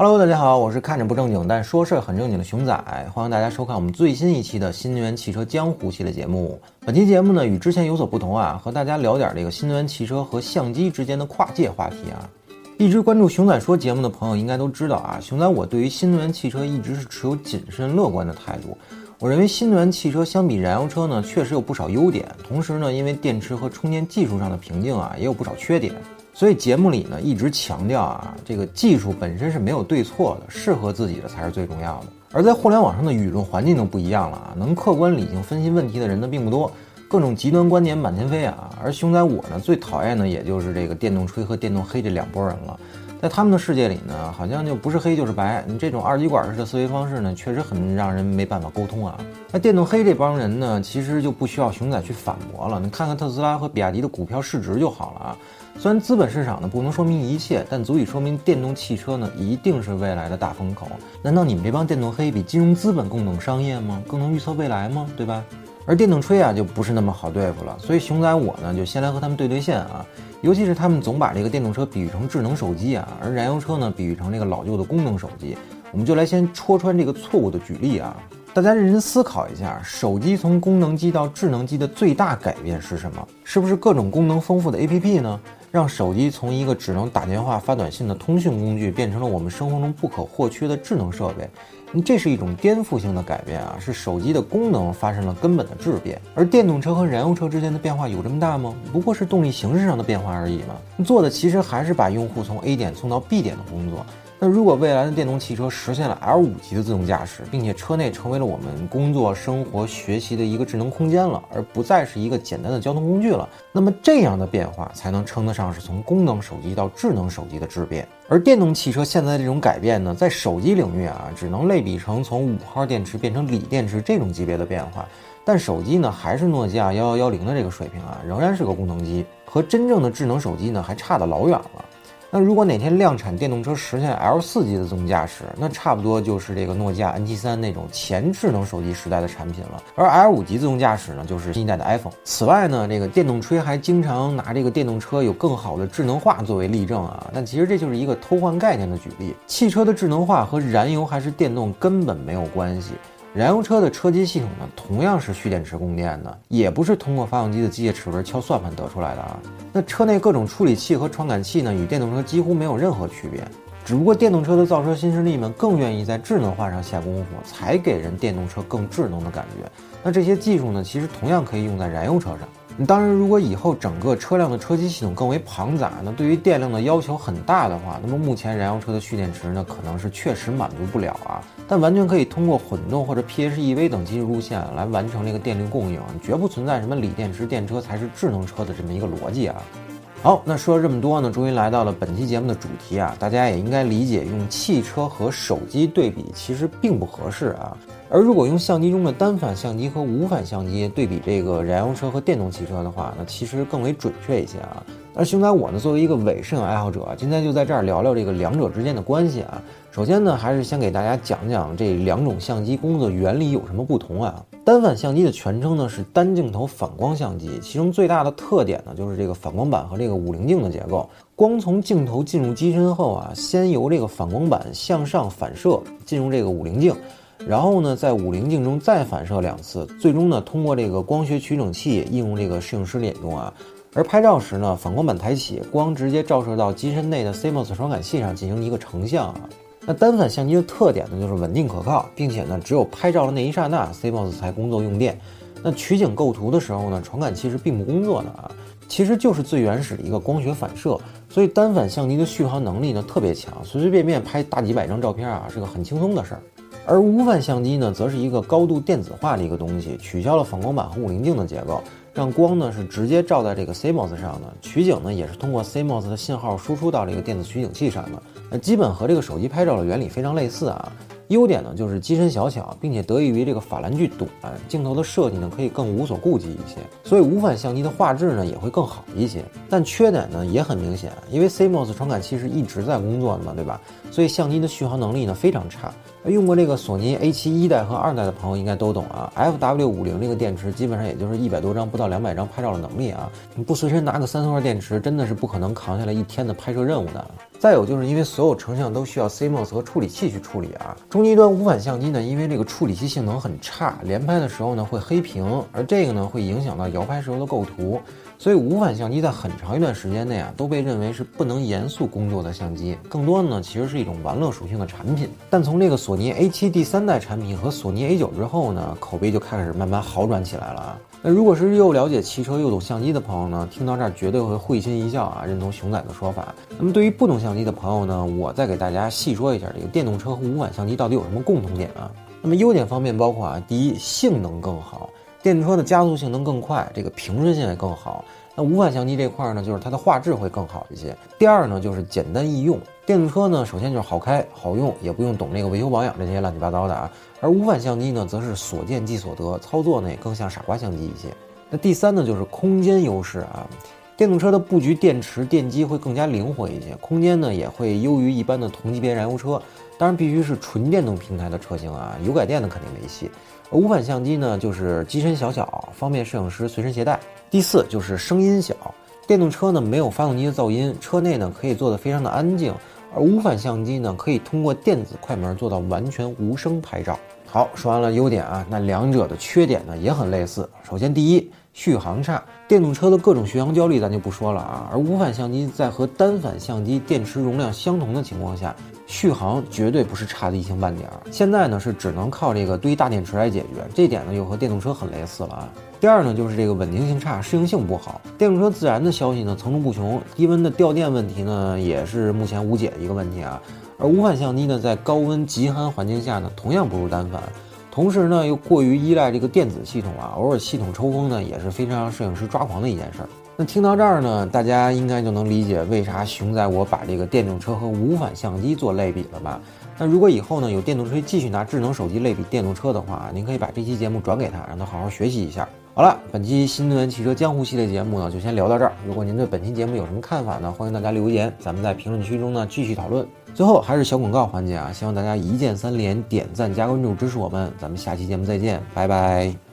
Hello，大家好，我是看着不正经但说事儿很正经的熊仔，欢迎大家收看我们最新一期的新能源汽车江湖系列节目。本期节目呢与之前有所不同啊，和大家聊点这个新能源汽车和相机之间的跨界话题啊。一直关注熊仔说节目的朋友应该都知道啊，熊仔我对于新能源汽车一直是持有谨慎乐观的态度。我认为新能源汽车相比燃油车呢，确实有不少优点，同时呢，因为电池和充电技术上的瓶颈啊，也有不少缺点。所以节目里呢一直强调啊，这个技术本身是没有对错的，适合自己的才是最重要的。而在互联网上的舆论环境都不一样了啊，能客观理性分析问题的人呢并不多，各种极端观点满天飞啊。而熊仔我呢最讨厌的也就是这个电动吹和电动黑这两拨人了。在他们的世界里呢，好像就不是黑就是白。你这种二极管式的思维方式呢，确实很让人没办法沟通啊。那电动黑这帮人呢，其实就不需要熊仔去反驳了。你看看特斯拉和比亚迪的股票市值就好了啊。虽然资本市场呢不能说明一切，但足以说明电动汽车呢一定是未来的大风口。难道你们这帮电动黑比金融资本更懂商业吗？更能预测未来吗？对吧？而电动吹啊就不是那么好对付了。所以熊仔我呢就先来和他们对对线啊。尤其是他们总把这个电动车比喻成智能手机啊，而燃油车呢比喻成这个老旧的功能手机。我们就来先戳穿这个错误的举例啊，大家认真思考一下，手机从功能机到智能机的最大改变是什么？是不是各种功能丰富的 APP 呢？让手机从一个只能打电话发短信的通讯工具，变成了我们生活中不可或缺的智能设备。这是一种颠覆性的改变啊！是手机的功能发生了根本的质变，而电动车和燃油车之间的变化有这么大吗？不过是动力形式上的变化而已嘛。做的其实还是把用户从 A 点送到 B 点的工作。那如果未来的电动汽车实现了 L 五级的自动驾驶，并且车内成为了我们工作、生活、学习的一个智能空间了，而不再是一个简单的交通工具了，那么这样的变化才能称得上是从功能手机到智能手机的质变。而电动汽车现在这种改变呢，在手机领域啊，只能类比成从五号电池变成锂电池这种级别的变化。但手机呢，还是诺基亚幺幺幺零的这个水平啊，仍然是个功能机，和真正的智能手机呢，还差得老远了。那如果哪天量产电动车实现 L 四级的自动驾驶，那差不多就是这个诺基亚 N 七三那种前智能手机时代的产品了。而 L 五级自动驾驶呢，就是新一代的 iPhone。此外呢，这个电动吹还经常拿这个电动车有更好的智能化作为例证啊，但其实这就是一个偷换概念的举例。汽车的智能化和燃油还是电动根本没有关系。燃油车的车机系统呢，同样是蓄电池供电的，也不是通过发动机的机械齿轮敲算盘得出来的啊。那车内各种处理器和传感器呢，与电动车几乎没有任何区别，只不过电动车的造车新势力们更愿意在智能化上下功夫，才给人电动车更智能的感觉。那这些技术呢，其实同样可以用在燃油车上。当然，如果以后整个车辆的车机系统更为庞杂，那对于电量的要求很大的话，那么目前燃油车的蓄电池呢，可能是确实满足不了啊。但完全可以通过混动或者 PHEV 等技术路线来完成这个电力供应，绝不存在什么锂电池电车才是智能车的这么一个逻辑啊。好，那说了这么多呢，终于来到了本期节目的主题啊，大家也应该理解，用汽车和手机对比其实并不合适啊。而如果用相机中的单反相机和无反相机对比这个燃油车和电动汽车的话，那其实更为准确一些啊。而熊仔我呢，作为一个伪摄影爱好者，今天就在这儿聊聊这个两者之间的关系啊。首先呢，还是先给大家讲讲这两种相机工作原理有什么不同啊。单反相机的全称呢是单镜头反光相机，其中最大的特点呢就是这个反光板和这个五棱镜的结构。光从镜头进入机身后啊，先由这个反光板向上反射进入这个五棱镜。然后呢，在五棱镜中再反射两次，最终呢，通过这个光学取景器映入这个摄影师脸中啊。而拍照时呢，反光板抬起，光直接照射到机身内的 CMOS 传感器上进行一个成像啊。那单反相机的特点呢，就是稳定可靠，并且呢，只有拍照的那一刹那，CMOS 才工作用电。那取景构图的时候呢，传感器是并不工作的啊。其实就是最原始的一个光学反射，所以单反相机的续航能力呢特别强，随随便便拍大几百张照片啊，是个很轻松的事儿。而无反相机呢，则是一个高度电子化的一个东西，取消了反光板和五棱镜的结构，让光呢是直接照在这个 CMOS 上的，取景呢也是通过 CMOS 的信号输出到这个电子取景器上的，那基本和这个手机拍照的原理非常类似啊。优点呢就是机身小巧，并且得益于这个法兰距短，镜头的设计呢可以更无所顾忌一些，所以无反相机的画质呢也会更好一些。但缺点呢也很明显，因为 CMOS 传感器是一直在工作的嘛，对吧？所以相机的续航能力呢非常差。用过这个索尼 A7 一代和二代的朋友应该都懂啊，FW 五零这个电池基本上也就是一百多张不到两百张拍照的能力啊，你不随身拿个三松二电池，真的是不可能扛下来一天的拍摄任务的。再有就是因为所有成像都需要 CMOS 和处理器去处理啊，中低端无反相机呢，因为这个处理器性能很差，连拍的时候呢会黑屏，而这个呢会影响到摇拍时候的构图，所以无反相机在很长一段时间内啊都被认为是不能严肃工作的相机，更多的呢其实是一种玩乐属性的产品。但从这个索尼 A7 第三代产品和索尼 A9 之后呢，口碑就开始慢慢好转起来了啊。那如果是又了解汽车又懂相机的朋友呢，听到这儿绝对会会心一笑啊，认同熊仔的说法。那么对于不懂相机的朋友呢，我再给大家细说一下这个电动车和无反相机到底有什么共同点啊？那么优点方面包括啊，第一，性能更好，电动车的加速性能更快，这个平顺性也更好。那无反相机这块呢，就是它的画质会更好一些。第二呢，就是简单易用。电动车呢，首先就是好开好用，也不用懂这个维修保养这些乱七八糟的啊。而无反相机呢，则是所见即所得，操作呢也更像傻瓜相机一些。那第三呢，就是空间优势啊。电动车的布局，电池、电机会更加灵活一些，空间呢也会优于一般的同级别燃油车。当然，必须是纯电动平台的车型啊，油改电的肯定没戏。无反相机呢，就是机身小巧，方便摄影师随身携带。第四就是声音小，电动车呢没有发动机的噪音，车内呢可以做得非常的安静。而无反相机呢，可以通过电子快门做到完全无声拍照。好，说完了优点啊，那两者的缺点呢也很类似。首先，第一，续航差，电动车的各种续航焦虑咱就不说了啊。而无反相机在和单反相机电池容量相同的情况下，续航绝对不是差的一星半点儿。现在呢是只能靠这个堆大电池来解决，这点呢又和电动车很类似了啊。第二呢，就是这个稳定性差，适应性不好。电动车自燃的消息呢层出不穷，低温的掉电问题呢也是目前无解的一个问题啊。而无反相机呢，在高温极寒环境下呢，同样不如单反，同时呢又过于依赖这个电子系统啊，偶尔系统抽风呢也是非常让摄影师抓狂的一件事儿。那听到这儿呢，大家应该就能理解为啥熊仔我把这个电动车和无反相机做类比了吧？那如果以后呢有电动车继续拿智能手机类比电动车的话，您可以把这期节目转给他，让他好好学习一下。好了，本期新能源汽车江湖系列节目呢，就先聊到这儿。如果您对本期节目有什么看法呢，欢迎大家留言，咱们在评论区中呢继续讨论。最后还是小广告环节啊，希望大家一键三连、点赞加关注支持我们。咱们下期节目再见，拜拜。